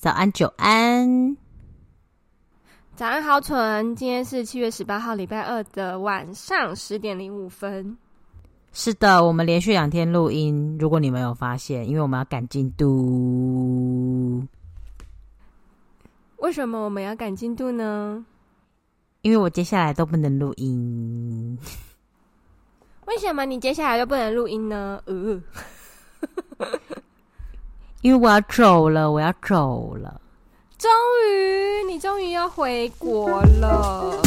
早安，久安。早安，豪纯。今天是七月十八号，礼拜二的晚上十点零五分。是的，我们连续两天录音。如果你没有发现，因为我们要赶进度。为什么我们要赶进度呢？因为我接下来都不能录音。为什么你接下来都不能录音呢？呃，因为我要走了，我要走了。终于，你终于要回国了。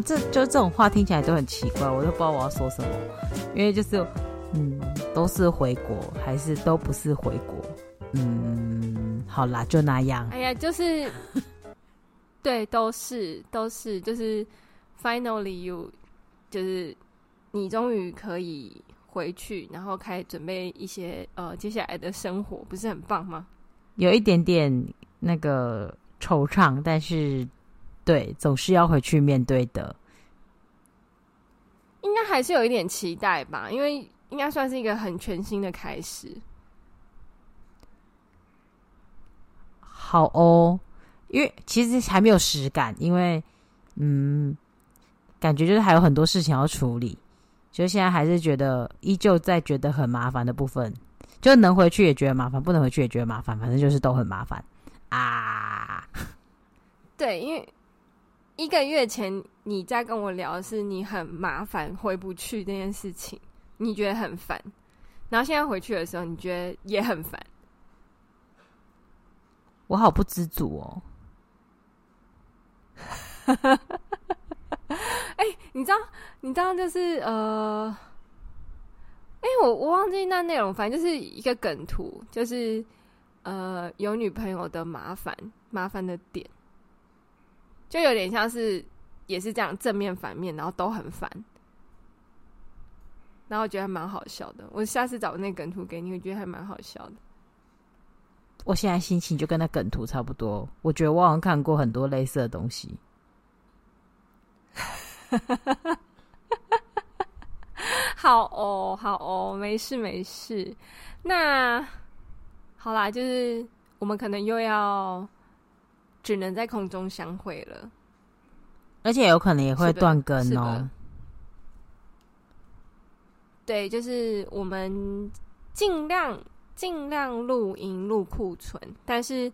这就这种话听起来都很奇怪，我都不知道我要说什么，因为就是，嗯，都是回国，还是都不是回国，嗯，好啦，就那样。哎呀，就是，对，都是，都是，就是 finally you，就是你终于可以回去，然后开始准备一些呃接下来的生活，不是很棒吗？有一点点那个惆怅，但是。对，总是要回去面对的。应该还是有一点期待吧，因为应该算是一个很全新的开始。好哦，因为其实还没有实感，因为嗯，感觉就是还有很多事情要处理，就现在还是觉得依旧在觉得很麻烦的部分，就能回去也觉得麻烦，不能回去也觉得麻烦，反正就是都很麻烦啊。对，因为。一个月前你在跟我聊的是你很麻烦回不去这件事情，你觉得很烦，然后现在回去的时候你觉得也很烦，我好不知足哦。哎、欸，你知道，你知道就是呃，哎、欸，我我忘记那内容，反正就是一个梗图，就是呃有女朋友的麻烦，麻烦的点。就有点像是，也是这样正面反面，然后都很烦，然后我觉得还蛮好笑的。我下次找那梗图给你，我觉得还蛮好笑的。我现在心情就跟那梗图差不多，我觉得我好像看过很多类似的东西。好哦，好哦，没事没事。那好啦，就是我们可能又要。只能在空中相会了，而且有可能也会断更哦。对，就是我们尽量尽量录音录库存，但是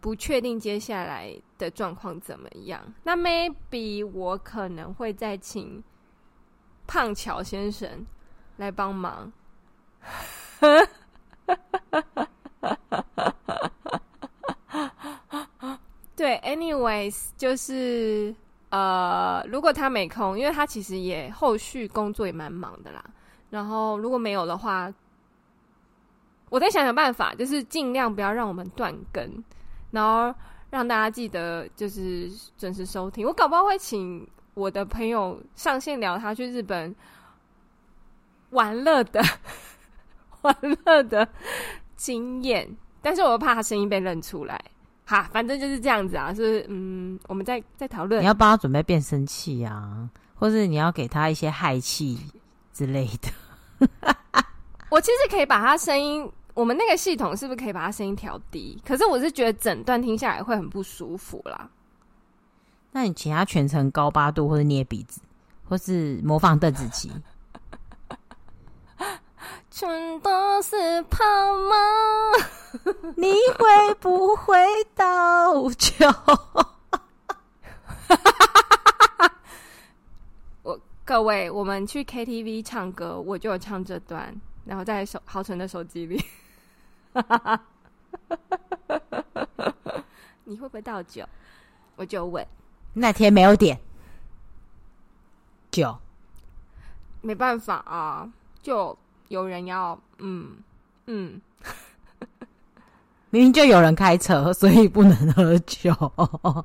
不确定接下来的状况怎么样。那 maybe 我可能会再请胖乔先生来帮忙。对，anyways，就是呃，如果他没空，因为他其实也后续工作也蛮忙的啦。然后如果没有的话，我再想想办法，就是尽量不要让我们断更，然后让大家记得就是准时收听。我搞不好会请我的朋友上线聊他去日本玩乐的 玩乐的经验，但是我又怕他声音被认出来。哈，反正就是这样子啊，是嗯，我们在在讨论。你要帮他准备变声器啊，或是你要给他一些氦气之类的。我其实可以把他声音，我们那个系统是不是可以把他声音调低？可是我是觉得整段听下来会很不舒服啦。那你请他全程高八度，或是捏鼻子，或是模仿邓紫棋。全都是泡沫，你会不会倒酒？我各位，我们去 KTV 唱歌，我就有唱这段，然后在手豪纯的手机里。你会不会倒酒？我就问。那天没有点酒，没办法啊，就。有人要，嗯嗯，明明就有人开车，所以不能喝酒。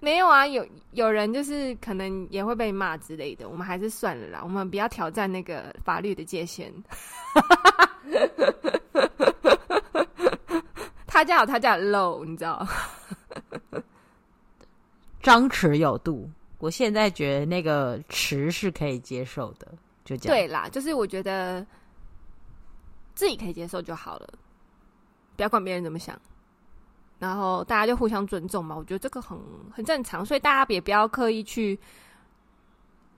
没有啊，有有人就是可能也会被骂之类的，我们还是算了啦，我们不要挑战那个法律的界限。他家有他家的漏，你知道？张弛有度，我现在觉得那个弛是可以接受的，就这样。对啦，就是我觉得自己可以接受就好了，不要管别人怎么想。然后大家就互相尊重嘛，我觉得这个很很正常，所以大家也不要刻意去，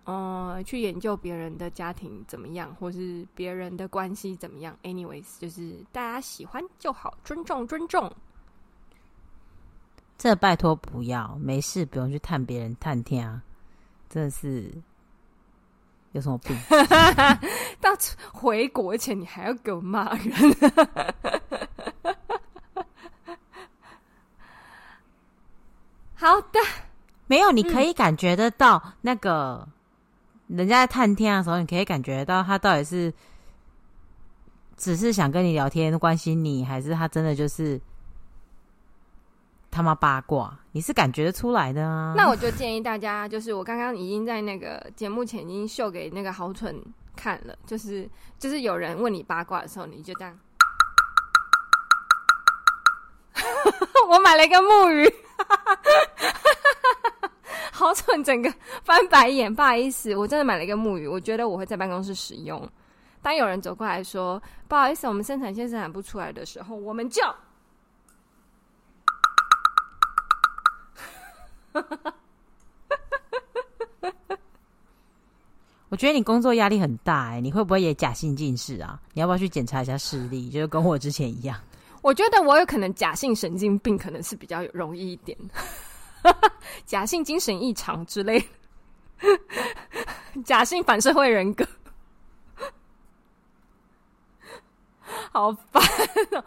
嗯、呃，去研究别人的家庭怎么样，或是别人的关系怎么样。Anyways，就是大家喜欢就好，尊重尊重。这拜托不要，没事不用去探别人探听啊，真的是有什么病？到回国前你还要给我骂人？好的，没有，你可以感觉得到那个、嗯、人家在探听的时候，你可以感觉到他到底是只是想跟你聊天、关心你，还是他真的就是他妈八卦？你是感觉出来的啊。那我就建议大家，就是我刚刚已经在那个节目前已经秀给那个豪蠢看了，就是就是有人问你八卦的时候，你就这样。我买了一个木鱼。好蠢！整个翻白眼，不好意思，我真的买了一个木鱼，我觉得我会在办公室使用。当有人走过来说“不好意思，我们生产线生产不出来”的时候，我们就…… 我觉得你工作压力很大哎、你会不会也假性近视啊？你要不要去检查一下视力？就是跟我之前一样。我觉得我有可能假性神经病，可能是比较容易一点，假性精神异常之类，假性反社会人格，好烦喔！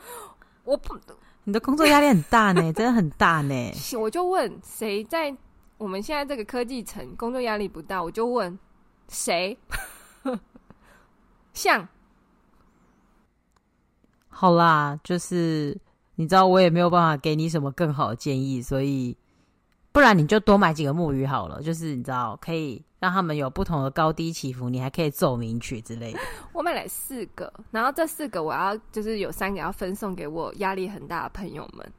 我不，你的工作压力很大呢，真的很大呢。我就问谁在我们现在这个科技城工作压力不大？我就问谁，像。好啦，就是你知道我也没有办法给你什么更好的建议，所以不然你就多买几个木鱼好了。就是你知道可以让他们有不同的高低起伏，你还可以奏鸣曲之类的。我买了四个，然后这四个我要就是有三个要分送给我压力很大的朋友们，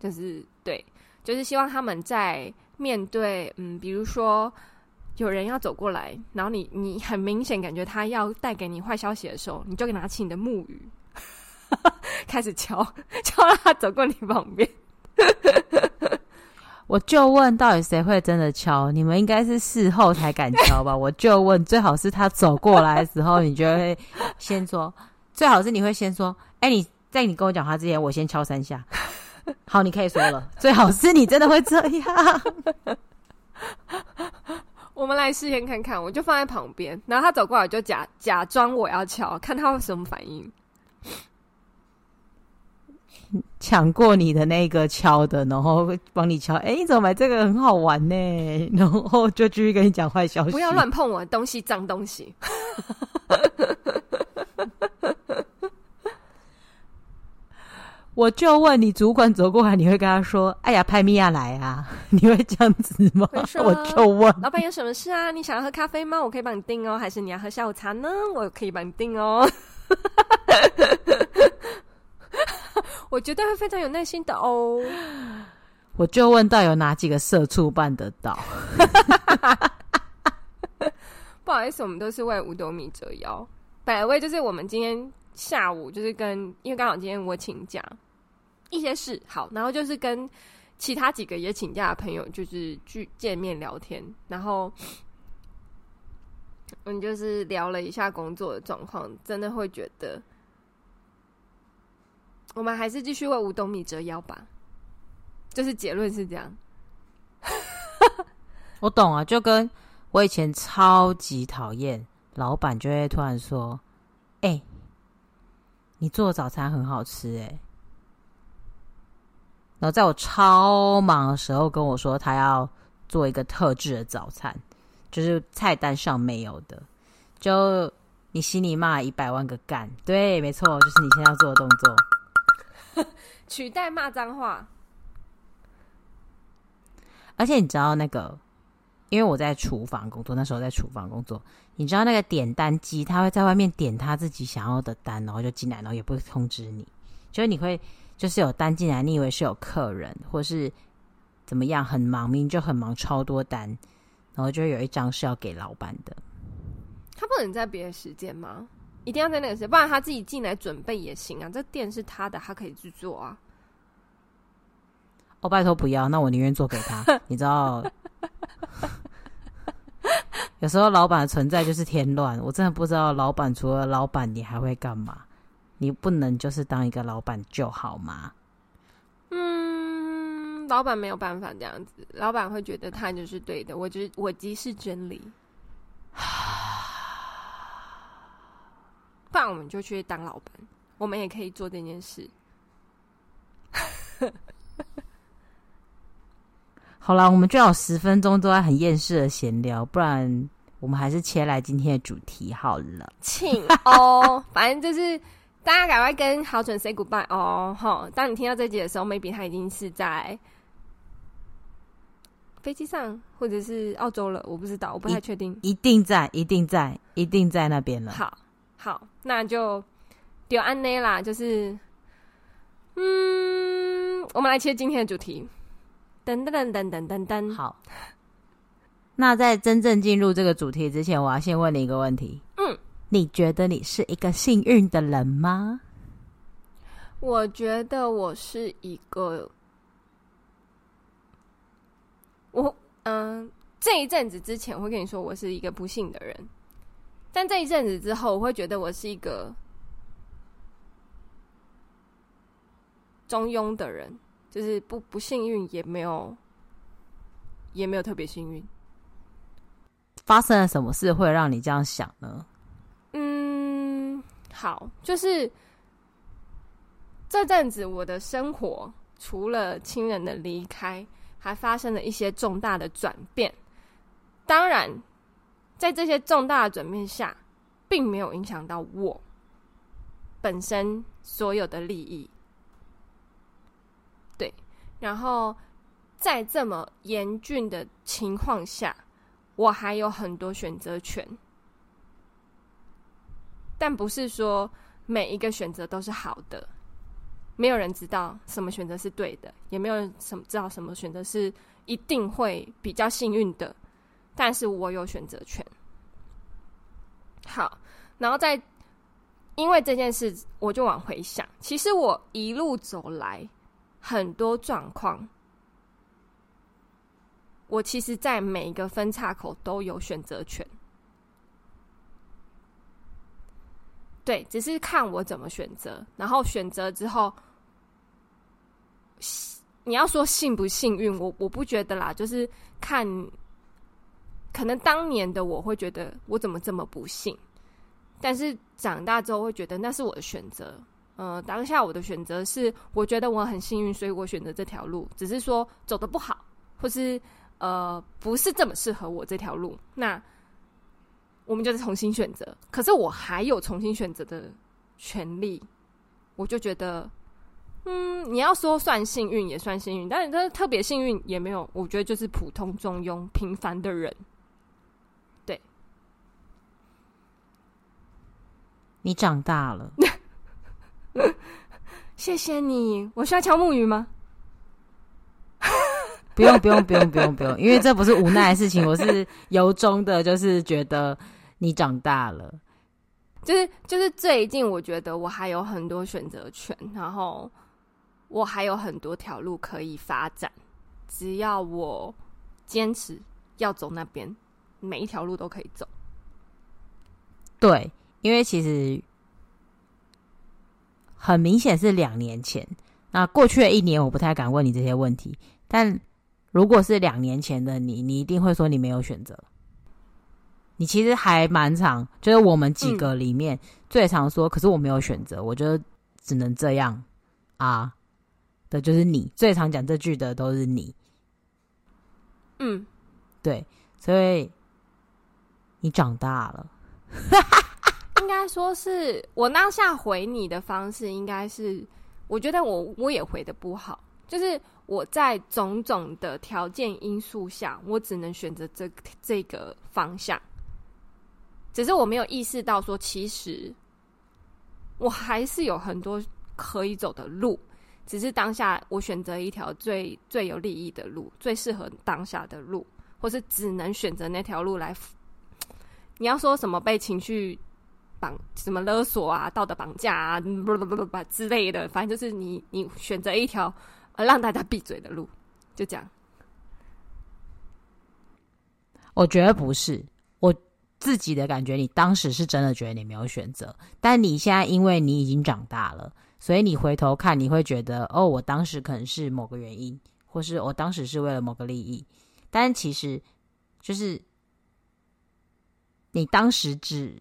就是对，就是希望他们在面对嗯，比如说有人要走过来，然后你你很明显感觉他要带给你坏消息的时候，你就拿起你的木鱼。开始敲，敲到他走过你旁边。我就问，到底谁会真的敲？你们应该是事后才敢敲吧？我就问，最好是他走过来的时候，你就会先说。最好是你会先说：“哎、欸，你在你跟我讲话之前，我先敲三下。”好，你可以说了。最好是你真的会这样。我们来试验看看，我就放在旁边，然后他走过来就假假装我要敲，看他会什么反应。抢过你的那个敲的，然后帮你敲。哎、欸，你怎么买这个很好玩呢？然后就继续跟你讲坏消息。不要乱碰我的东西，脏东西。我就问你，主管走过来，你会跟他说：“哎呀，派米亚来啊！” 你会这样子吗？我就问老板有什么事啊？你想要喝咖啡吗？我可以帮你订哦。还是你要喝下午茶呢？我可以帮你订哦。我觉得会非常有耐心的哦。我就问到有哪几个社畜办得到？不好意思，我们都是为五斗米折腰。百位就是我们今天下午就是跟，因为刚好今天我请假，一些事好，然后就是跟其他几个也请假的朋友就是去见面聊天，然后我们就是聊了一下工作的状况，真的会觉得。我们还是继续为五斗米折腰吧，就是结论是这样。我懂啊，就跟我以前超级讨厌老板，就会突然说：“哎、你做的早餐很好吃。”哎，然后在我超忙的时候跟我说他要做一个特制的早餐，就是菜单上没有的，就你心里骂一百万个干。对，没错，就是你现在要做的动作。取代骂脏话。而且你知道那个，因为我在厨房工作，那时候在厨房工作，你知道那个点单机，他会在外面点他自己想要的单，然后就进来，然后也不会通知你，就是你会就是有单进来，你以为是有客人或是怎么样，很忙，明明就很忙，超多单，然后就有一张是要给老板的。他不能在别的时间吗？一定要在那个时间，不然他自己进来准备也行啊。这店是他的，他可以去做啊。哦、拜托不要，那我宁愿做给他。你知道，有时候老板的存在就是添乱。我真的不知道老板除了老板，你还会干嘛？你不能就是当一个老板就好吗？嗯，老板没有办法这样子，老板会觉得他就是对的。我觉得我即是真理。不然我们就去当老板，我们也可以做这件事。好了，我们最好十分钟都在很厌世的闲聊，不然我们还是切来今天的主题好了。请哦，反正就是大家赶快跟豪准 say goodbye 哦。好，当你听到这集的时候，maybe 他已经是在飞机上，或者是澳洲了，我不知道，我不太确定。一定在，一定在，一定在那边了。好，好，那就丢安内啦，就是嗯，我们来切今天的主题。噔噔噔噔噔噔，好。那在真正进入这个主题之前，我要先问你一个问题。嗯，你觉得你是一个幸运的人吗？我觉得我是一个，我嗯，这一阵子之前我会跟你说我是一个不幸的人，但这一阵子之后，我会觉得我是一个中庸的人。就是不不幸运，也没有，也没有特别幸运。发生了什么事会让你这样想呢？嗯，好，就是这阵子我的生活除了亲人的离开，还发生了一些重大的转变。当然，在这些重大的转变下，并没有影响到我本身所有的利益。对然后，在这么严峻的情况下，我还有很多选择权，但不是说每一个选择都是好的。没有人知道什么选择是对的，也没有人什么知道什么选择是一定会比较幸运的。但是我有选择权。好，然后在因为这件事，我就往回想，其实我一路走来。很多状况，我其实，在每一个分岔口都有选择权。对，只是看我怎么选择。然后选择之后，你要说幸不幸运，我我不觉得啦。就是看，可能当年的我会觉得我怎么这么不幸，但是长大之后会觉得那是我的选择。呃，当下我的选择是，我觉得我很幸运，所以我选择这条路。只是说走的不好，或是呃不是这么适合我这条路，那我们就是重新选择。可是我还有重新选择的权利，我就觉得，嗯，你要说算幸运也算幸运，但是但是特别幸运也没有。我觉得就是普通中庸平凡的人。对，你长大了。谢谢你，我需要敲木鱼吗？不用，不用，不用，不用，不用，因为这不是无奈的事情，我是由衷的，就是觉得你长大了，就是就是最近，我觉得我还有很多选择权，然后我还有很多条路可以发展，只要我坚持要走那边，每一条路都可以走。对，因为其实。很明显是两年前，那过去的一年我不太敢问你这些问题。但如果是两年前的你，你一定会说你没有选择。你其实还蛮常，就是我们几个里面最常说，可是我没有选择，我就只能这样啊的，就是你最常讲这句的都是你。嗯，对，所以你长大了。应该说是我当下回你的方式，应该是我觉得我我也回的不好，就是我在种种的条件因素下，我只能选择这这个方向。只是我没有意识到说，其实我还是有很多可以走的路，只是当下我选择一条最最有利益的路，最适合当下的路，或是只能选择那条路来。你要说什么被情绪什么勒索啊、道德绑架啊、不不不不之类的，反正就是你你选择一条让大家闭嘴的路，就这样。我觉得不是我。自己的感觉，你当时是真的觉得你没有选择，但你现在因为你已经长大了，所以你回头看，你会觉得哦，我当时可能是某个原因，或是我当时是为了某个利益，但其实就是你当时只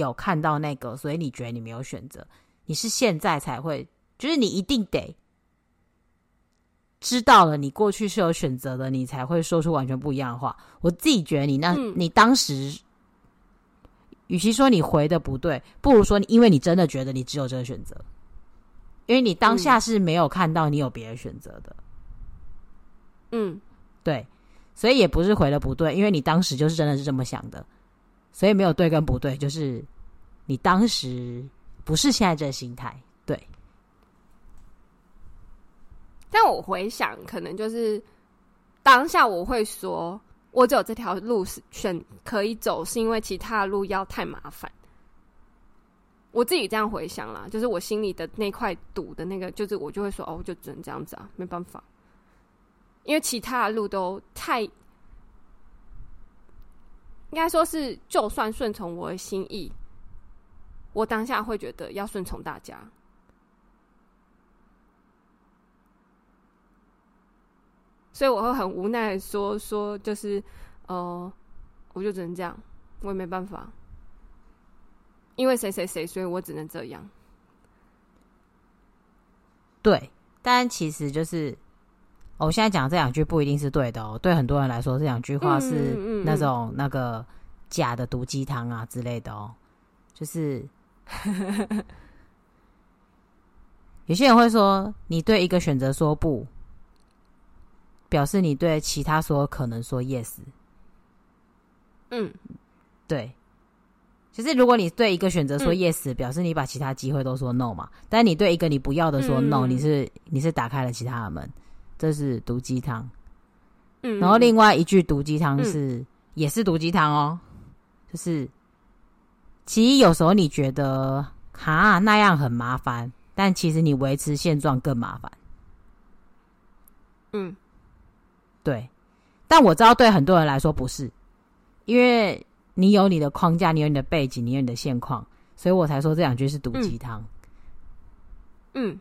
有看到那个，所以你觉得你没有选择，你是现在才会，就是你一定得知道了，你过去是有选择的，你才会说出完全不一样的话。我自己觉得你那，嗯、你当时。与其说你回的不对，不如说你，因为你真的觉得你只有这个选择，因为你当下是没有看到你有别的选择的。嗯，对，所以也不是回的不对，因为你当时就是真的是这么想的，所以没有对跟不对，就是你当时不是现在这心态。对，但我回想，可能就是当下我会说。我只有这条路是选可以走，是因为其他的路要太麻烦。我自己这样回想啦，就是我心里的那块堵的那个，就是我就会说，哦，就只能这样子啊，没办法，因为其他的路都太，应该说是，就算顺从我的心意，我当下会觉得要顺从大家。所以我会很无奈说说，就是，呃，我就只能这样，我也没办法，因为谁谁谁，所以我只能这样。对，但其实就是，哦，我现在讲这两句不一定是对的哦。对很多人来说，这两句话是那种那个假的毒鸡汤啊之类的哦。就是，有些人会说，你对一个选择说不。表示你对其他所有可能说 yes，嗯，对，其实如果你对一个选择说 yes，嗯，表示你把其他机会都说 no 嘛。但你对一个你不要的说 no，嗯，你是你是打开了其他的门，这是毒鸡汤。嗯，然后另外一句毒鸡汤是，嗯，也是毒鸡汤哦，就是其实有时候你觉得哈那样很麻烦，但其实你维持现状更麻烦。嗯。对，但我知道对很多人来说不是，因为你有你的框架，你有你的背景，你有你的现况，所以我才说这两句是毒鸡汤。嗯，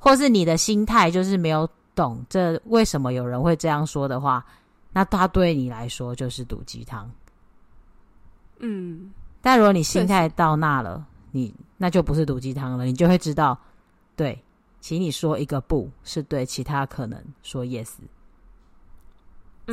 或是你的心态就是没有懂这为什么有人会这样说的话，那他对你来说就是毒鸡汤。嗯，但如果你心态到那了，你那就不是毒鸡汤了，你就会知道，对，请你说一个不是对，其他可能说 yes。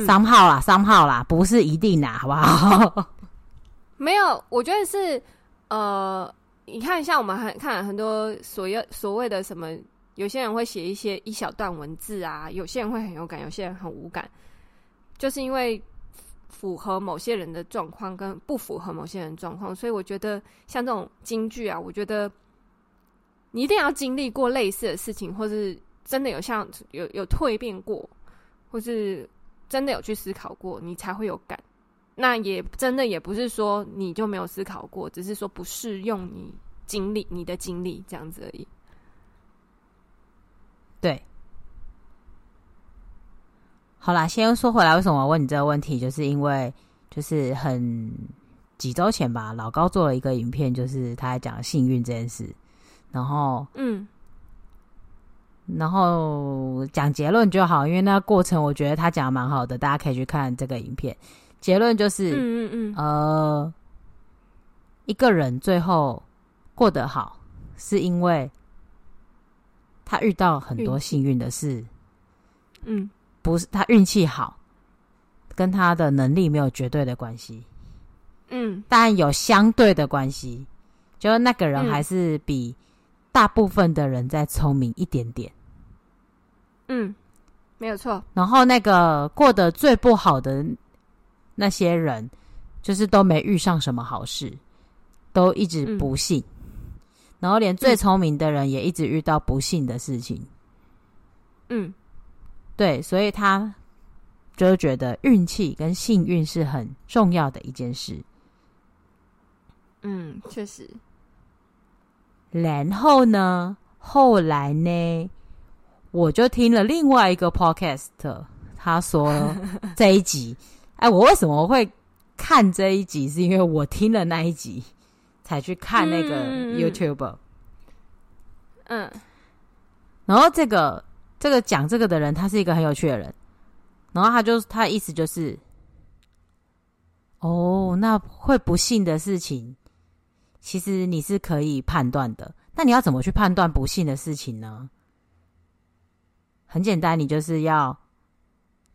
三号啦，三号啦，不是一定啦，好不好？没有，我觉得是呃，你看，像我们很看很多所谓所谓的什么，有些人会写一些一小段文字啊，有些人会很有感，有些人很无感，就是因为符合某些人的状况跟不符合某些人状况，所以我觉得像这种金句啊，我觉得你一定要经历过类似的事情，或是真的有像有有蜕变过，或是。真的有去思考过，你才会有感。那也真的也不是说你就没有思考过，只是说不适用你经历你的经历这样子而已。对，好啦，先说回来，为什么我问你这个问题？就是因为就是很几周前吧，老高做了一个影片，就是他在讲幸运这件事，然后嗯。然后讲结论就好，因为那个过程我觉得他讲的蛮好的，大家可以去看这个影片。结论就是，嗯嗯嗯，呃，一个人最后过得好，是因为他遇到很多幸运的事。嗯，不是他运气好，跟他的能力没有绝对的关系。嗯，但有相对的关系，就是那个人还是比。大部分的人再聪明一点点。嗯，没有错。然后那个过得最不好的那些人，就是都没遇上什么好事，都一直不幸。嗯、然后连最聪明的人也一直遇到不幸的事情。嗯，对，所以他就觉得运气跟幸运是很重要的一件事。嗯，确实。然后呢，后来呢，我就听了另外一个 podcast，他说这一集，哎，我为什么会看这一集？是因为我听了那一集，才去看那个 YouTuber。嗯，然后这个这个讲这个的人，他是一个很有趣的人。然后他就他的意思就是，哦，那会不幸的事情。其实你是可以判断的，那你要怎么去判断不幸的事情呢？很简单，你就是要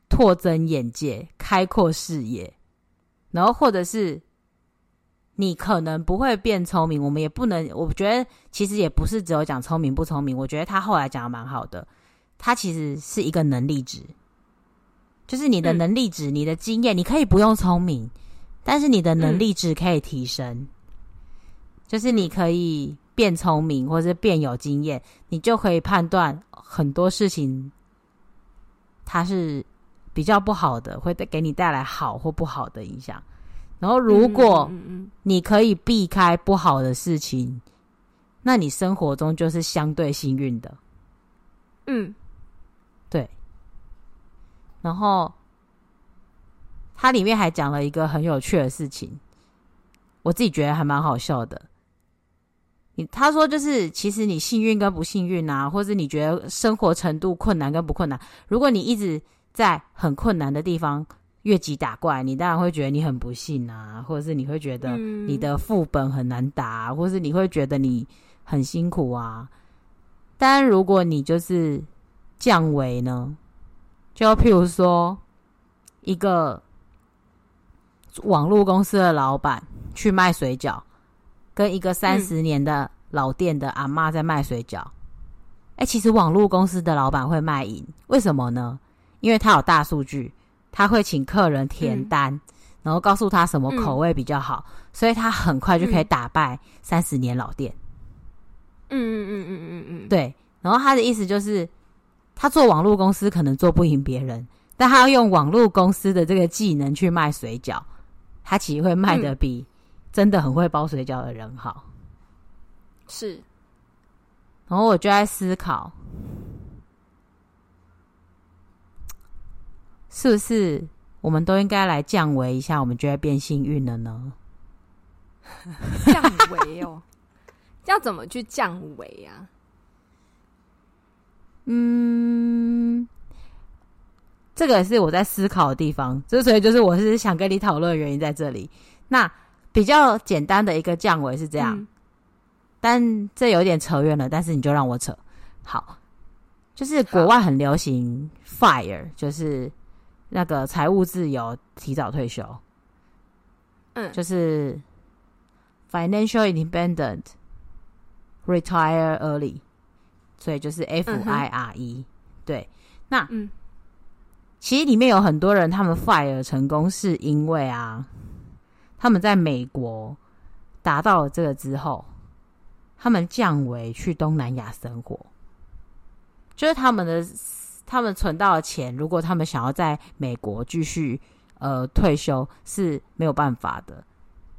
拓增眼界、开阔视野，然后或者是你可能不会变聪明，我们也不能。我觉得其实也不是只有讲聪明不聪明，我觉得他后来讲的蛮好的，他其实是一个能力值，就是你的能力值、嗯、你的经验，你可以不用聪明，但是你的能力值可以提升。嗯就是你可以变聪明，或者变有经验，你就可以判断很多事情，它是比较不好的，会给你带来好或不好的影响。然后，如果你可以避开不好的事情，那你生活中就是相对幸运的。嗯，对。然后，它里面还讲了一个很有趣的事情，我自己觉得还蛮好笑的。你他说就是，其实你幸运跟不幸运啊，或者你觉得生活程度困难跟不困难，如果你一直在很困难的地方越级打怪，你当然会觉得你很不幸啊，或者是你会觉得你的副本很难打，嗯、或是你会觉得你很辛苦啊。但如果你就是降维呢，就譬如说一个网络公司的老板去卖水饺。跟一个三十年的老店的阿妈在卖水饺，哎、嗯，其实网络公司的老板会卖淫，为什么呢？因为他有大数据，他会请客人填单，嗯、然后告诉他什么口味比较好，嗯、所以他很快就可以打败三十年老店。嗯嗯嗯嗯嗯嗯嗯，对。然后他的意思就是，他做网络公司可能做不赢别人，但他要用网络公司的这个技能去卖水饺，他其实会卖得比、嗯。真的很会包水饺的人，好，是。然后我就在思考，是不是我们都应该来降维一下，我们就会变幸运了呢？降维哦，要怎么去降维啊？嗯，这个也是我在思考的地方，之所以就是我是想跟你讨论的原因在这里。那。比较简单的一个降维是这样，嗯、但这有点扯远了。但是你就让我扯好，就是国外很流行 FIRE，就是那个财务自由、提早退休，嗯，就是 Financial Independent Retire Early，所以就是 FIRE、嗯、对，那嗯，其实里面有很多人，他们 FIRE 成功是因为啊。他们在美国达到了这个之后，他们降维去东南亚生活，就是他们的他们存到的钱，如果他们想要在美国继续呃退休是没有办法的。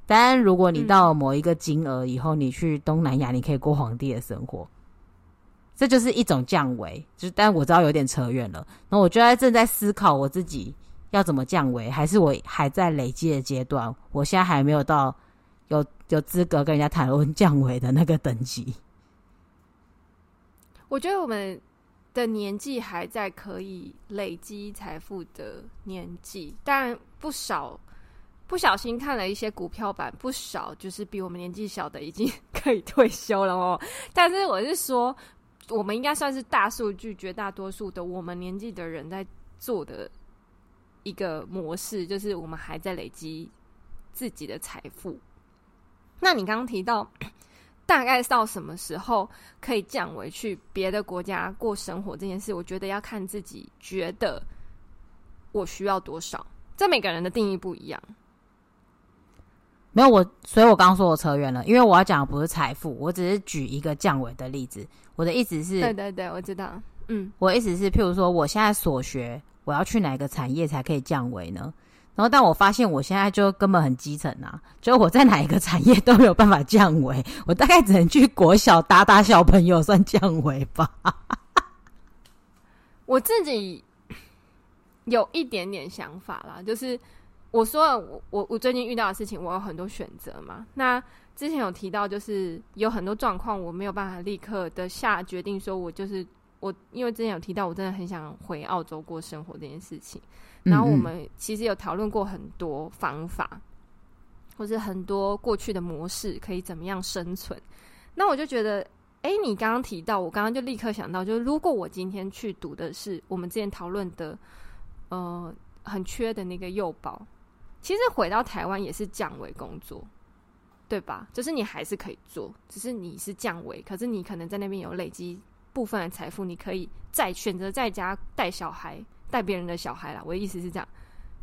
当然，如果你到某一个金额以后，你去东南亚，你可以过皇帝的生活，这就是一种降维。就是但我知道有点扯远了，那我就在正在思考我自己。要怎么降维？还是我还在累积的阶段？我现在还没有到有有资格跟人家谈论降维的那个等级。我觉得我们的年纪还在可以累积财富的年纪，但不少不小心看了一些股票版，不少就是比我们年纪小的已经 可以退休了哦。但是我是说，我们应该算是大数据，绝大多数的我们年纪的人在做的。一个模式就是我们还在累积自己的财富。那你刚刚提到 大概到什么时候可以降维去别的国家过生活这件事，我觉得要看自己觉得我需要多少，这每个人的定义不一样。没有我，所以我刚刚说我扯远了，因为我要讲的不是财富，我只是举一个降维的例子。我的意思是，对对对，我知道，嗯，我的意思是，譬如说，我现在所学，我要去哪个产业才可以降维呢？然后，但我发现我现在就根本很基层啊，就我在哪一个产业都没有办法降维，我大概只能去国小打打小朋友算降维吧。我自己有一点点想法啦，就是。我说了我我我最近遇到的事情，我有很多选择嘛。那之前有提到，就是有很多状况，我没有办法立刻的下决定，说我就是我，因为之前有提到，我真的很想回澳洲过生活这件事情。然后我们其实有讨论过很多方法，或是很多过去的模式，可以怎么样生存。那我就觉得，哎，你刚刚提到，我刚刚就立刻想到，就是如果我今天去读的是我们之前讨论的，呃，很缺的那个幼保。其实回到台湾也是降维工作，对吧？就是你还是可以做，只是你是降维，可是你可能在那边有累积部分的财富，你可以再选择在家带小孩，带别人的小孩啦。我的意思是这样，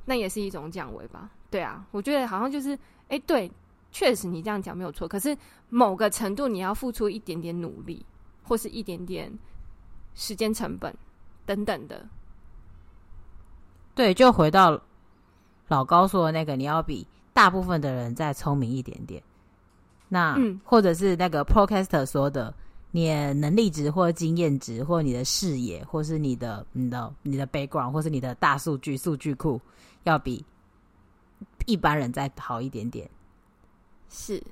那也是一种降维吧？对啊，我觉得好像就是，哎，对，确实你这样讲没有错。可是某个程度你要付出一点点努力，或是一点点时间成本等等的。对，就回到。老高说的那个，你要比大部分的人再聪明一点点。那，嗯、或者是那个 Podcaster 说的，你的能力值或经验值，或你的视野，或是你的、你的、你的 background，或是你的大数据数据库，要比一般人再好一点点。是，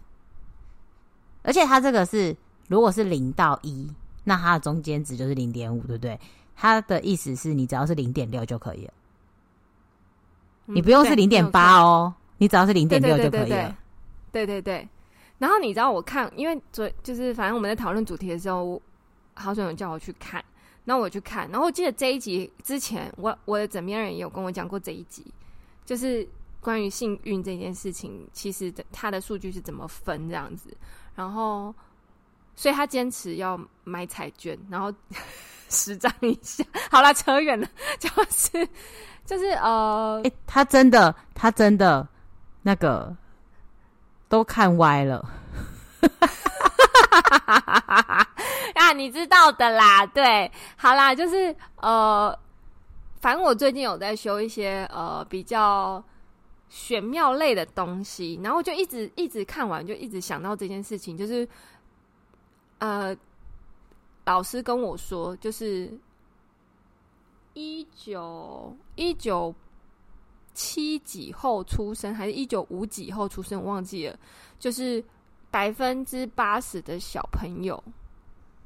而且他这个是，如果是零到一，那它的中间值就是零点五，对不对？他的意思是你只要是零点六就可以了。你不用是零点八哦，你只要是零点六就可以了。对对。对，然后你知道我看，因为昨就是反正我们在讨论主题的时候，好像有叫我去看，然后我去看，然后我记得这一集之前，我我的枕边人也有跟我讲过这一集，就是关于幸运这件事情，其实他的数据是怎么分这样子，然后所以他坚持要买彩券，然后十张一下。好啦，扯远了，就是。就是呃，欸，他真的，他真的那个都看歪了，啊，你知道的啦，对，好啦，就是呃，反正我最近有在修一些呃比较玄妙类的东西，然后就一直一直看完，就一直想到这件事情，就是呃，老师跟我说，就是。一九一九七几后出生，还是一九五几后出生？我忘记了。就是百分之八十的小朋友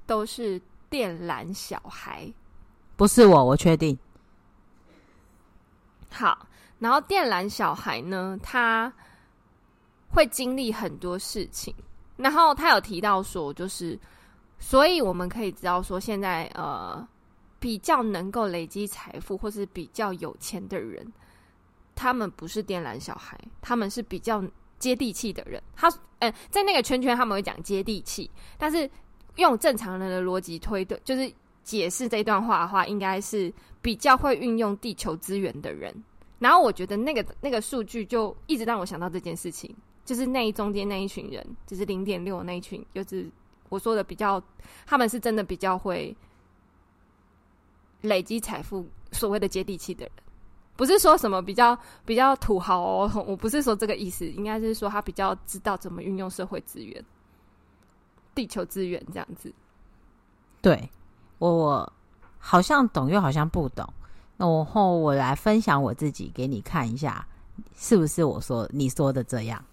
都是电缆小孩，不是我，我确定。好，然后电缆小孩呢，他会经历很多事情。然后他有提到说，就是，所以我们可以知道说，现在呃。比较能够累积财富或是比较有钱的人，他们不是电缆小孩，他们是比较接地气的人。他，呃，在那个圈圈他们会讲接地气，但是用正常人的逻辑推断，就是解释这段话的话，应该是比较会运用地球资源的人。然后我觉得那个那个数据就一直让我想到这件事情，就是那一中间那一群人，就是零点六那一群，就是我说的比较，他们是真的比较会。累积财富，所谓的接地气的人，不是说什么比较比较土豪哦，我不是说这个意思，应该是说他比较知道怎么运用社会资源、地球资源这样子。对，我我好像懂，又好像不懂。那然后我来分享我自己给你看一下，是不是我说你说的这样？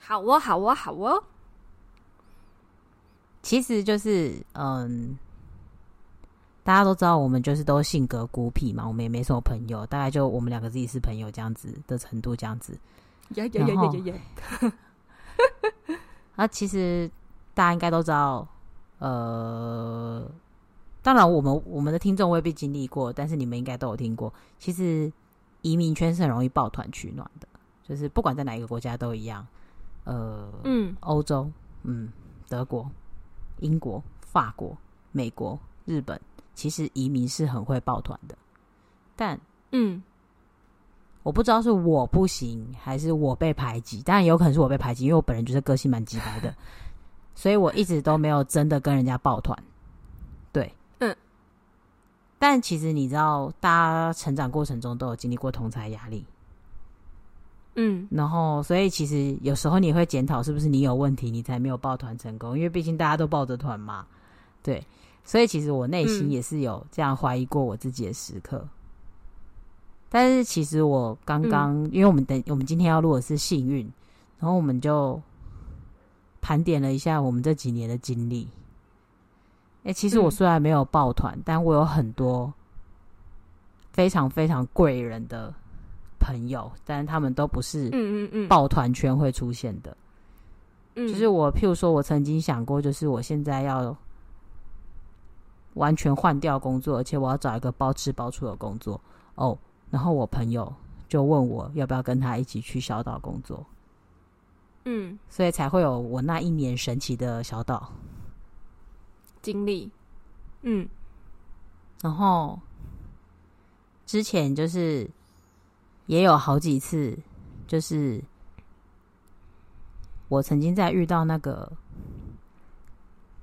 好哦，好哦，好哦。其实就是嗯。大家都知道，我们就是都性格孤僻嘛，我们也没什么朋友，大概就我们两个自己是朋友这样子的程度，这样子。呀呀呀呀呀呀！啊，其实大家应该都知道，呃，当然我们我们的听众未必经历过，但是你们应该都有听过。其实移民圈是很容易抱团取暖的，就是不管在哪一个国家都一样。呃，嗯，欧洲嗯，德国、英国、法国、美国、日本，其实移民是很会抱团的，但嗯，我不知道是我不行还是我被排挤，当然有可能是我被排挤，因为我本人就是个性蛮直白的，所以我一直都没有真的跟人家抱团。对，嗯，但其实你知道，大家成长过程中都有经历过同侪压力。嗯，然后，所以其实有时候你会检讨，是不是你有问题，你才没有抱团成功？因为毕竟大家都抱着团嘛，对。所以其实我内心也是有这样怀疑过我自己的时刻。嗯、但是其实我刚刚，嗯、因为我们等我们今天要录的是幸运，然后我们就盘点了一下我们这几年的经历。哎，其实我虽然没有抱团，嗯、但我有很多非常非常贵人的。朋友，但是他们都不是嗯嗯嗯抱团圈会出现的。嗯，就是我，譬如说，我曾经想过，就是我现在要完全换掉工作，而且我要找一个包吃包住的工作哦。然后我朋友就问我要不要跟他一起去小岛工作。嗯，所以才会有我那一年神奇的小岛经历。嗯，然后之前就是。也有好几次，就是我曾经在遇到那个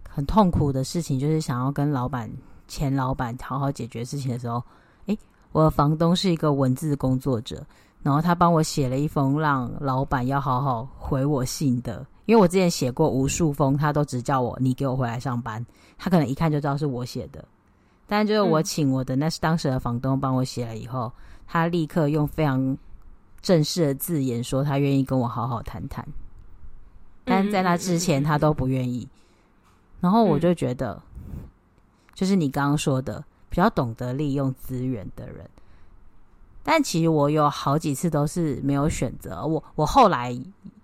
很痛苦的事情，就是想要跟老板、前老板好好解决事情的时候，诶，我的房东是一个文字工作者，然后他帮我写了一封让老板要好好回我信的，因为我之前写过无数封，他都只叫我你给我回来上班，他可能一看就知道是我写的，但就是我请我的那是当时的房东帮我写了以后。他立刻用非常正式的字眼说，他愿意跟我好好谈谈，但在那之前他都不愿意。然后我就觉得，就是你刚刚说的，比较懂得利用资源的人。但其实我有好几次都是没有选择，我我后来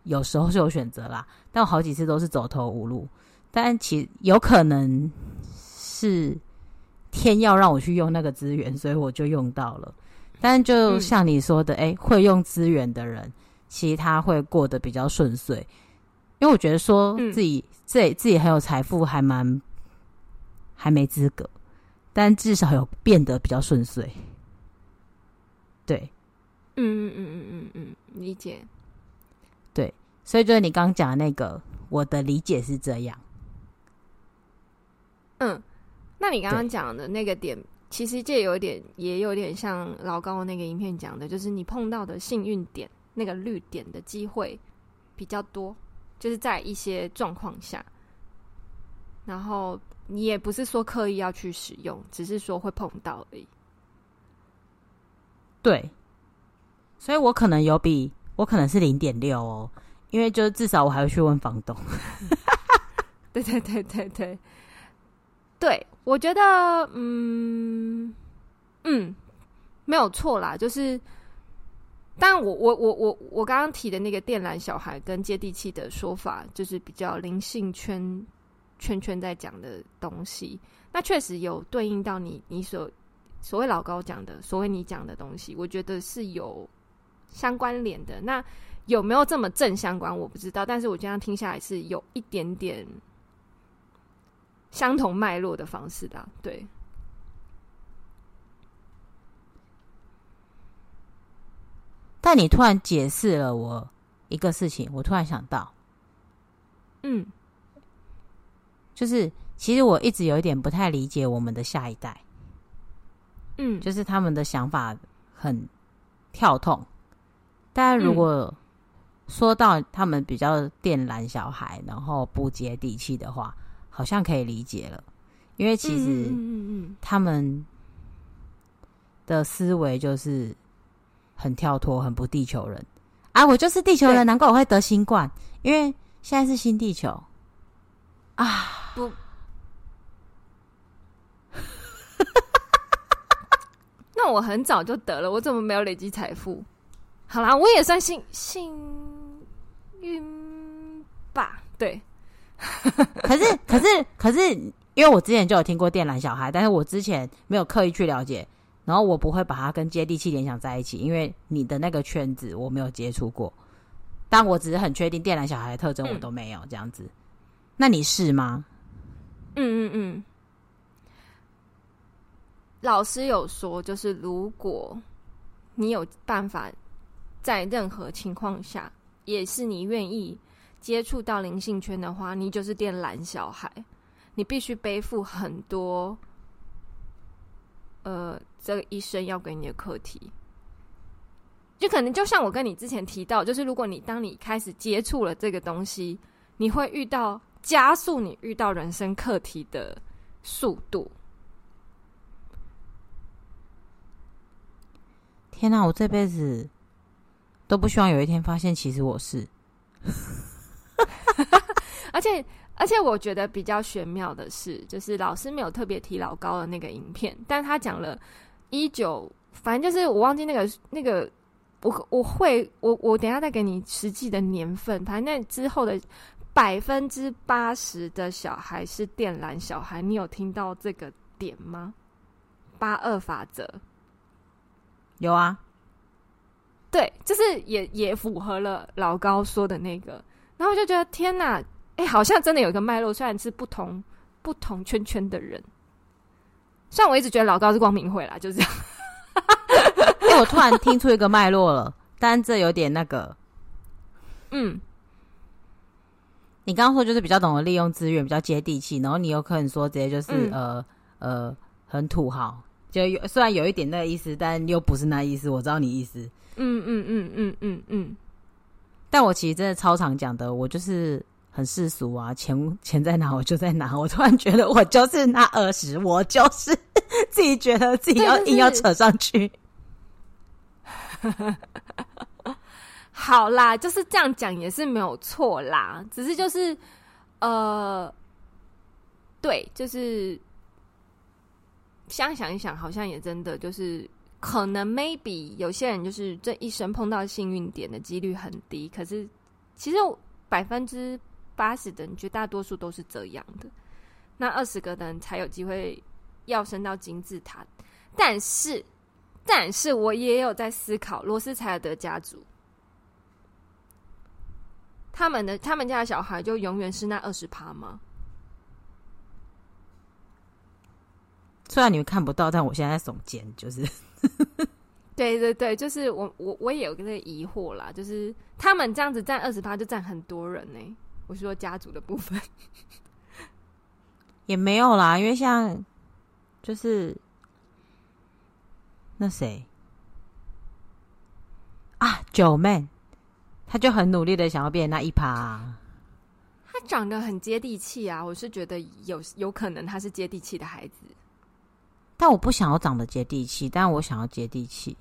有时候是有选择啦，但我好几次都是走投无路。但其有可能是天要让我去用那个资源，所以我就用到了。但就像你说的，哎、会用资源的人，其实他会过得比较顺遂。因为我觉得说自己、嗯、自己自己很有财富还，还蛮还没资格，但至少有变得比较顺遂。对，嗯嗯嗯嗯嗯嗯，理解。对，所以就是你刚刚讲的那个，我的理解是这样。嗯，那你刚刚讲的那个点。其实这有点，也有点像老高那个影片讲的，就是你碰到的幸运点，那个绿点的机会比较多，就是在一些状况下，然后你也不是说刻意要去使用，只是说会碰到而已。对，所以我可能有比我可能是零点六哦，因为就是至少我还会去问房东。对对对对对。对，我觉得，嗯嗯，没有错啦。就是，当然，我我我我我刚刚提的那个电缆小孩跟接地气的说法，就是比较灵性圈圈圈在讲的东西。那确实有对应到你你所所谓老高讲的，所谓你讲的东西，我觉得是有相关联的。那有没有这么正相关，我不知道。但是我这样听下来是有一点点。相同脉络的方式的，对。但你突然解释了我一个事情，我突然想到，嗯，就是其实我一直有一点不太理解我们的下一代，嗯，就是他们的想法很跳痛。但如果说到他们比较电缆小孩，然后不接地气的话。好像可以理解了，因为其实他们的思维就是很跳脱、很不地球人啊！我就是地球人，难怪我会得新冠，因为现在是新地球啊！不，那我很早就得了，我怎么没有累积财富？好啦，我也算幸幸运吧，对。可是，可是，可是，因为我之前就有听过电缆小孩，但是我之前没有刻意去了解，然后我不会把它跟接地气联想在一起，因为你的那个圈子我没有接触过，但我只是很确定电缆小孩的特征我都没有这样子，那你是吗？嗯嗯嗯。老师有说，就是如果你有办法在任何情况下，也是你愿意接触到灵性圈的话，你就是靛蓝小孩。你必须背负很多，呃，这个一生要给你的课题。就可能就像我跟你之前提到，就是如果你当你开始接触了这个东西，你会遇到加速你遇到人生课题的速度。天哪，我这辈子都不希望有一天发现，其实我是，而且。而且我觉得比较玄妙的是，就是老师没有特别提老高的那个影片，但他讲了一九，反正就是我忘记那个那个，我我会我我等一下再给你实际的年份，反正那之后的百分之八十的小孩是电缆小孩，你有听到这个点吗？八二法则有啊，对，就是也也符合了老高说的那个，然后我就觉得天哪！哎、欸，好像真的有一个脉络，虽然是不同不同圈圈的人。虽然我一直觉得老高是光明会啦，就是这样。因 为我突然听出一个脉络了，但这有点那个。嗯，你刚刚说就是比较懂得利用资源，比较接地气，然后你有可能说直接就是、嗯、呃呃很土豪，就有虽然有一点那个意思，但又不是那意思。我知道你意思。嗯嗯嗯嗯嗯嗯。但我其实真的超常讲的，我就是。很世俗啊，钱 钱在哪我就在哪。我突然觉得我就是那二十，我就是 自己觉得自己要硬要扯上去。好啦，就是这样讲也是没有错啦，只是就是呃，对，就是想想一想，好像也真的就是可能 maybe 有些人就是这一生碰到幸运点的几率很低，可是其实百分之。八十的人，绝大多数都是这样的。那二十个人才有机会要升到金字塔。但是，但是我也有在思考罗斯柴尔德家族，他们的他们家的小孩就永远是那二十趴吗？虽然你们看不到，但我现在在耸肩，就是，对对对，就是我我我也有个疑惑啦，就是他们这样子占二十趴，就占很多人呢、欸。我是说家族的部分 也没有啦，因为像就是那谁啊，九妹，他就很努力的想要变那一趴啊。他长得很接地气啊，我是觉得有有可能他是接地气的孩子，但我不想要长得接地气，但我想要接地气。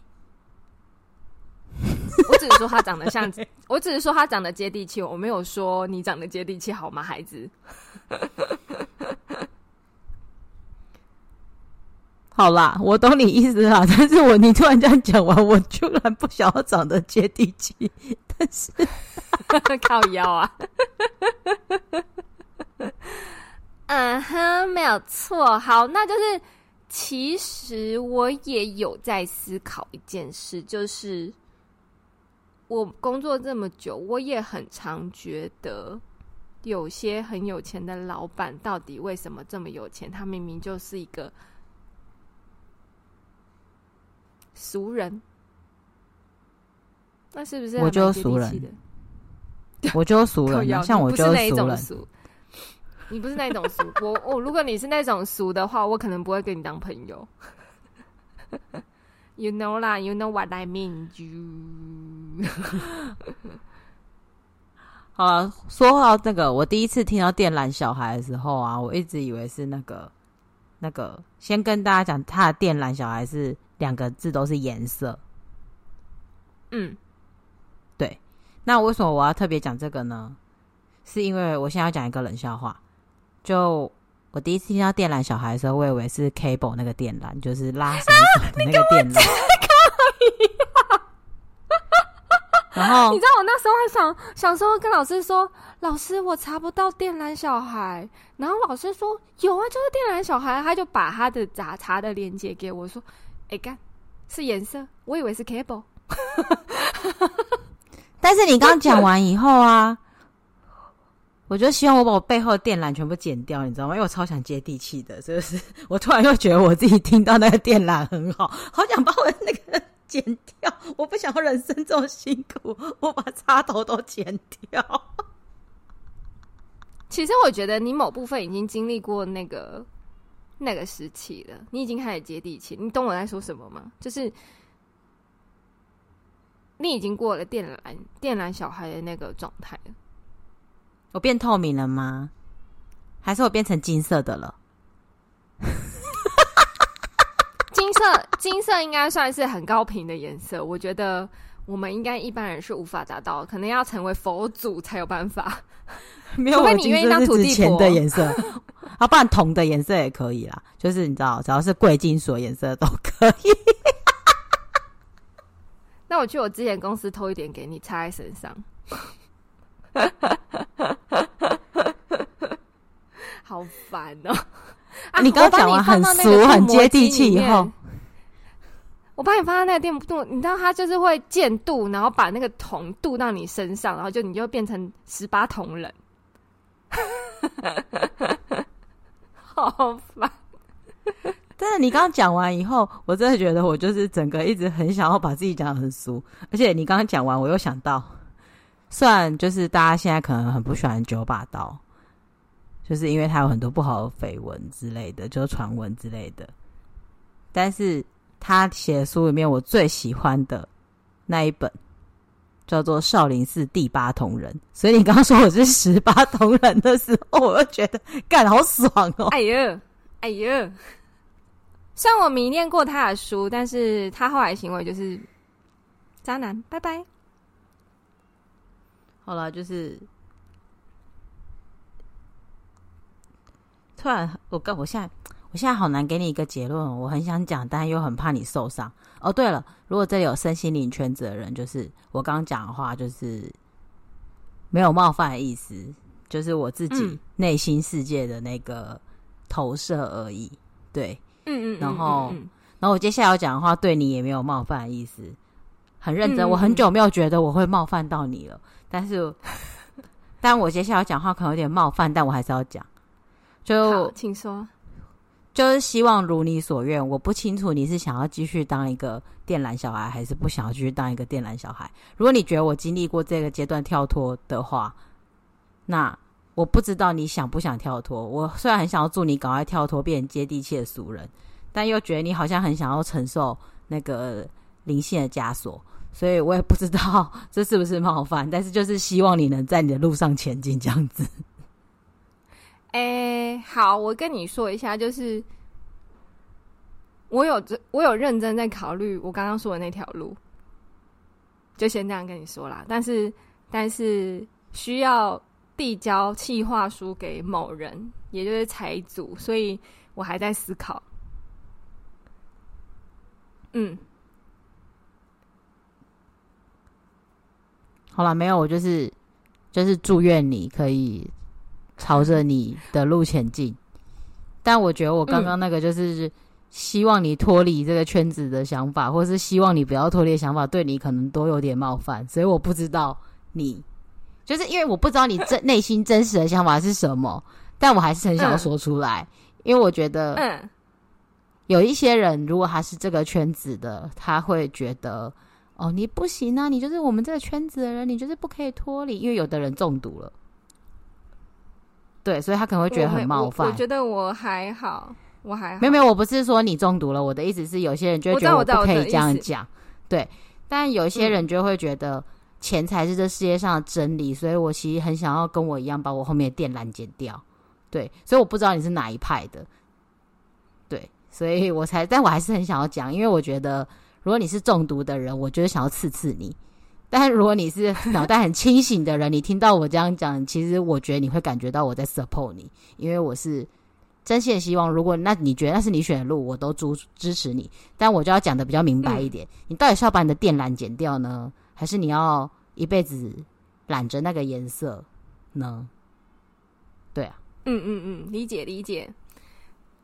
我只是说他长得像，我只是说他长得接地气，我没有说你长得接地气，好吗，孩子？好啦，我懂你意思啦，但是我你突然这样讲完，我突然不想要长得接地气，但是 靠腰啊，嗯哼，没有错，好，那就是其实我也有在思考一件事，就是。我工作这么久，我也很常觉得，有些很有钱的老板到底为什么这么有钱？他明明就是一个俗人，那是不是？我就俗人，我就俗人，像我就是那种俗。你不是那种俗，我我如果你是那种俗的话，我可能不会跟你当朋友。You know 啦，You know what I mean, you。好了，说到这个，我第一次听到电缆小孩的时候啊，我一直以为是那个那个。先跟大家讲，他的电缆小孩是两个字，都是颜色。嗯，对。那为什么我要特别讲这个呢？是因为我现在要讲一个冷笑话，就。我第一次听到电缆小孩的时候，我以为是 cable 那个电缆，就是拉绳子的那个电缆。然后 你知道我那时候还想想说跟老师说，老师我查不到电缆小孩，然后老师说有啊，就是电缆小孩，他就把他的查查的链接给我说，哎干是颜色，我以为是 cable。但是你刚讲完以后啊。我就希望我把我背后的电缆全部剪掉，你知道吗？因为我超想接地气的，所以是 我突然又觉得我自己听到那个电缆很好，好想把我那个剪掉。我不想要人生这么辛苦，我把插头都剪掉。其实我觉得你某部分已经经历过那个那个时期了，你已经开始接地气。你懂我在说什么吗？就是你已经过了电缆电缆小孩的那个状态了。我变透明了吗？还是我变成金色的了？金色，金色应该算是很高频的颜色。我觉得我们应该一般人是无法达到，可能要成为佛祖才有办法。没有，我金色是指钱的颜色，啊，不然铜的颜色也可以啦。就是你知道，只要是贵金属颜色都可以。那我去我之前公司偷一点给你，插在身上。好烦哦、喔！啊，你刚刚讲完很俗、很接地气，以后我把你放在那个电镀，你知道它就是会渐镀，然后把那个铜镀到你身上，然后就你就变成十八铜人，好烦！但是你刚刚讲完以后，我真的觉得我就是整个一直很想要把自己讲的很俗，而且你刚刚讲完，我又想到。虽然就是大家现在可能很不喜欢九把刀，就是因为他有很多不好的绯闻之类的，就是传闻之类的。但是他写的书里面，我最喜欢的那一本叫做《少林寺第八铜人》。所以你刚刚说我是十八铜人的时候，我就觉得干好爽哦！哎呀，哎呀！虽然我迷恋过他的书，但是他后来行为就是渣男。拜拜。好了，就是突然，我跟我现在，我现在好难给你一个结论。我很想讲，但又很怕你受伤。哦，对了，如果这里有身心灵圈子的人，就是我刚刚讲的话，就是没有冒犯的意思，就是我自己内心世界的那个投射而已。对，嗯嗯，然后，然后我接下来要讲的话，对你也没有冒犯的意思，很认真。我很久没有觉得我会冒犯到你了。但是，但我接下来讲话可能有点冒犯，但我还是要讲。就请说，就是希望如你所愿。我不清楚你是想要继续当一个电缆小孩，还是不想要继续当一个电缆小孩。如果你觉得我经历过这个阶段跳脱的话，那我不知道你想不想跳脱。我虽然很想要祝你赶快跳脱，变成接地气的俗人，但又觉得你好像很想要承受那个灵性的枷锁。所以我也不知道这是不是冒犯，但是就是希望你能在你的路上前进这样子。哎、好，我跟你说一下，就是我有这我有认真在考虑我刚刚说的那条路，就先这样跟你说啦。但是但是需要递交企划书给某人，也就是财组，所以我还在思考。嗯。好了，没有，我就是就是祝愿你可以朝着你的路前进。但我觉得我刚刚那个就是希望你脱离这个圈子的想法，嗯、或是希望你不要脱离的想法，对你可能都有点冒犯。所以我不知道你，就是因为我不知道你真 内心真实的想法是什么，但我还是很想要说出来，嗯、因为我觉得，嗯有一些人如果他是这个圈子的，他会觉得。哦，你不行啊！你就是我们这个圈子的人，你就是不可以脱离，因为有的人中毒了。对，所以他可能会觉得很冒犯。我，我觉得我还好，我还好。没有没有，我不是说你中毒了，我的意思是有些人就会觉得我不可以这样讲。对，但有些人就会觉得钱才是这世界上的真理，嗯、所以我其实很想要跟我一样，把我后面的电缆剪掉。对，所以我不知道你是哪一派的。对，所以我才，但我还是很想要讲，因为我觉得。如果你是中毒的人，我觉得想要刺刺你；但如果你是脑袋很清醒的人，你听到我这样讲，其实我觉得你会感觉到我在 support 你，因为我是真心的希望。如果那你觉得那是你选的路，我都支支持你。但我就要讲的比较明白一点：嗯、你到底是要把你的电缆剪掉呢，还是你要一辈子染着那个颜色呢？对啊，嗯嗯嗯，理解理解。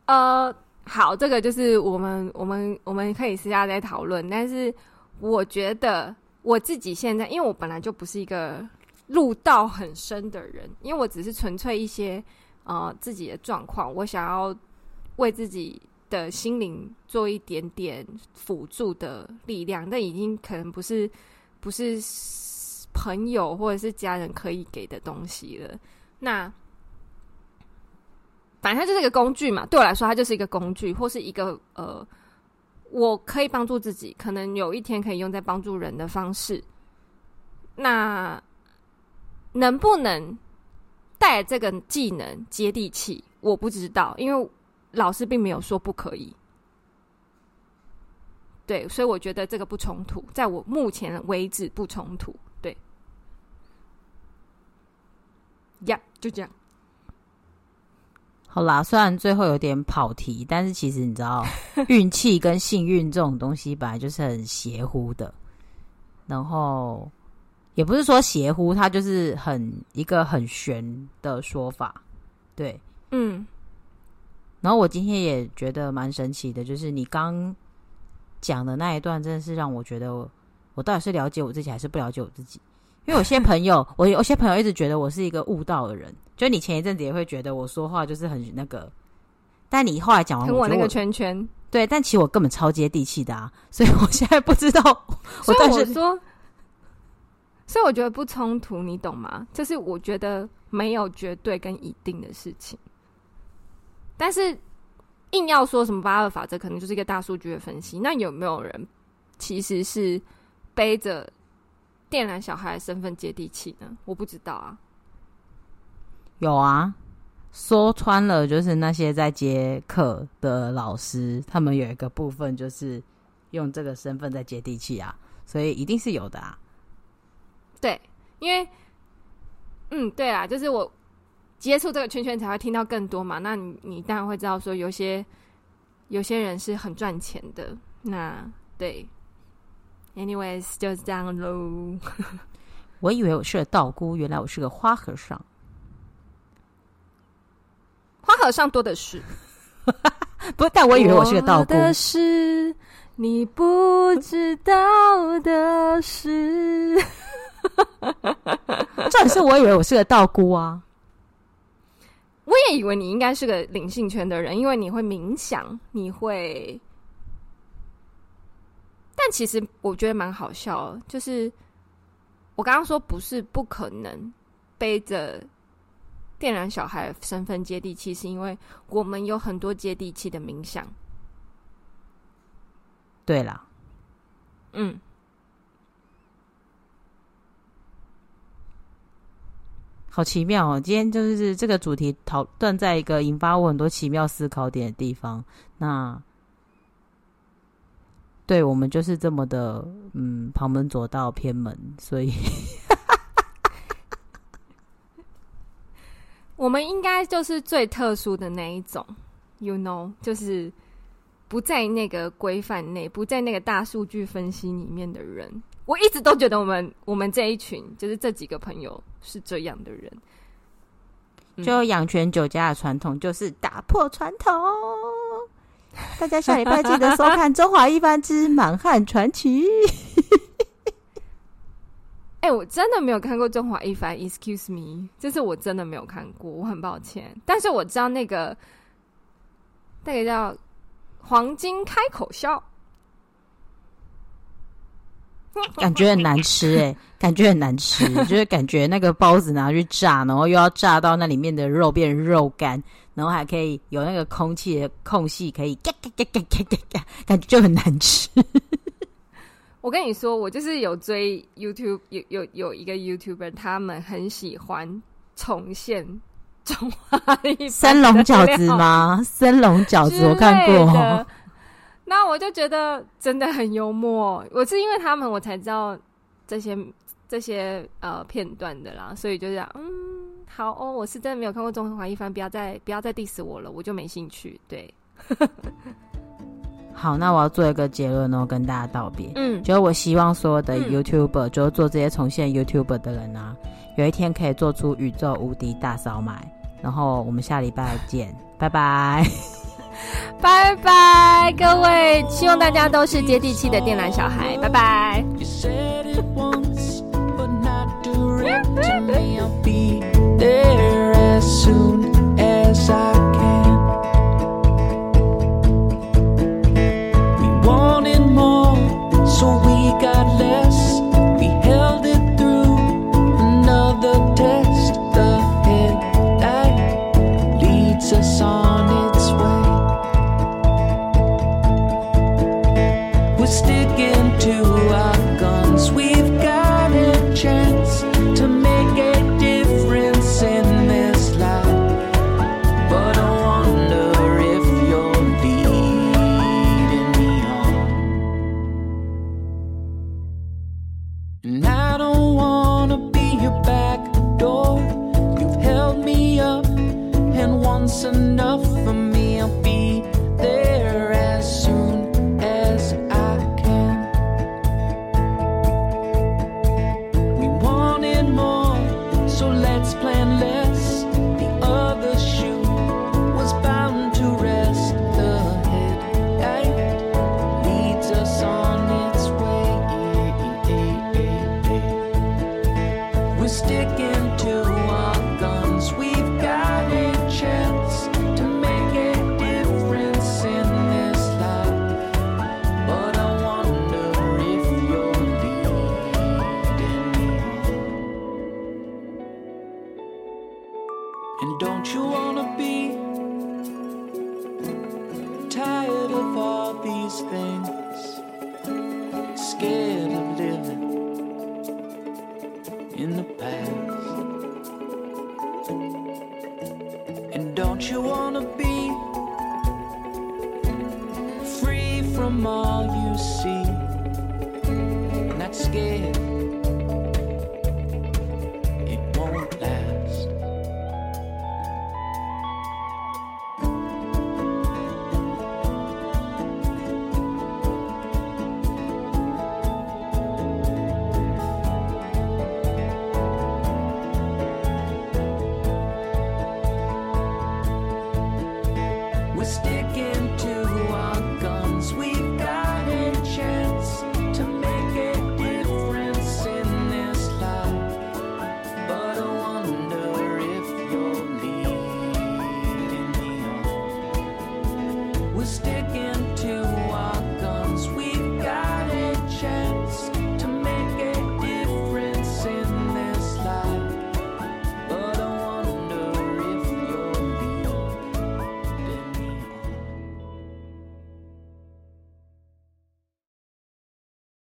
呃。好，这个就是我们我们我们可以私下再讨论。但是我觉得我自己现在，因为我本来就不是一个入道很深的人，因为我只是纯粹一些呃自己的状况，我想要为自己的心灵做一点点辅助的力量，但已经可能不是不是朋友或者是家人可以给的东西了。那反正就是一个工具嘛，对我来说，它就是一个工具，或是一个呃，我可以帮助自己，可能有一天可以用在帮助人的方式。那。能不能带这个技能接地气？我不知道，因为老师并没有说不可以。对，所以我觉得这个不冲突，在我目前为止不冲突。对，呀、就这样。好啦，虽然最后有点跑题，但是其实你知道，运气跟幸运这种东西本来就是很邪乎的，然后。也不是说邪乎，它就是很一个很玄的说法，对，嗯。然后我今天也觉得蛮神奇的，就是你刚讲的那一段，真的是让我觉得我，我到底是了解我自己还是不了解我自己？因为有些朋友，我有些朋友一直觉得我是一个悟道的人，就你前一阵子也会觉得我说话就是很那个，但你后来讲完我，我那个圈圈，对，但其实我根本超接地气的啊，所以我现在不知道 我到底是说。所以我觉得不冲突，你懂吗？就是我觉得没有绝对跟一定的事情，但是硬要说什么八二法则，可能就是一个大数据的分析。那有没有人其实是背着电缆小孩的身份接地气呢？我不知道啊。有啊，说穿了就是那些在接课的老师，他们有一个部分就是用这个身份在接地气啊，所以一定是有的啊。对，因为，嗯，对啊，就是我接触这个圈圈才会听到更多嘛。那你你当然会知道说，有些有些人是很赚钱的。那对，anyways 就是这样喽。我以为我是个道姑，原来我是个花和尚。花和尚多的是，不，但我以为我是个道姑。的是你不知道的事。这也是我以为我是个道姑啊，我也以为你应该是个灵性圈的人，因为你会冥想，你会。但其实我觉得蛮好笑，就是我刚刚说不是不可能背着电缆小孩身份接地气，是因为我们有很多接地气的冥想。对啦，嗯。好奇妙哦！今天就是这个主题讨论在一个引发我很多奇妙思考点的地方。那对我们就是这么的，嗯，旁门左道偏门，所以 我们应该就是最特殊的那一种，you know，就是不在那个规范内，不在那个大数据分析里面的人。我一直都觉得我们我们这一群就是这几个朋友是这样的人，就养泉酒家的传统就是打破传统。大家下礼拜记得收看《中华一番之满汉传奇》。哎，我真的没有看过《中华一番》，Excuse me，这是我真的没有看过，我很抱歉。但是我知道那个那个叫黄金开口笑。感觉很难吃哎、欸，感觉很难吃，就是感觉那个包子拿去炸，然后又要炸到那里面的肉变肉干，然后还可以有那个空气的空隙，可以嘎嘎嘎嘎嘎嘎嘎，感觉就很难吃。我跟你说，我就是有追 YouTube，有有有一个 YouTuber，他们很喜欢重现中华一生 龙饺子吗？生龙饺子我看过。那我就觉得真的很幽默，我是因为他们我才知道这些这些呃片段的啦，所以就这样，嗯，好哦，我是真的没有看过《中华一番》，不要再不要再 diss 我了，我就没兴趣。对，好，那我要做一个结论哦，跟大家道别。嗯，就是我希望所有的 YouTuber，、嗯、就是做这些重现 YouTuber 的人啊，有一天可以做出宇宙无敌大烧卖。然后我们下礼拜见，拜拜。拜拜，各位！希望大家都是接地气的电缆小孩。拜拜。it to me. I'll be there as soon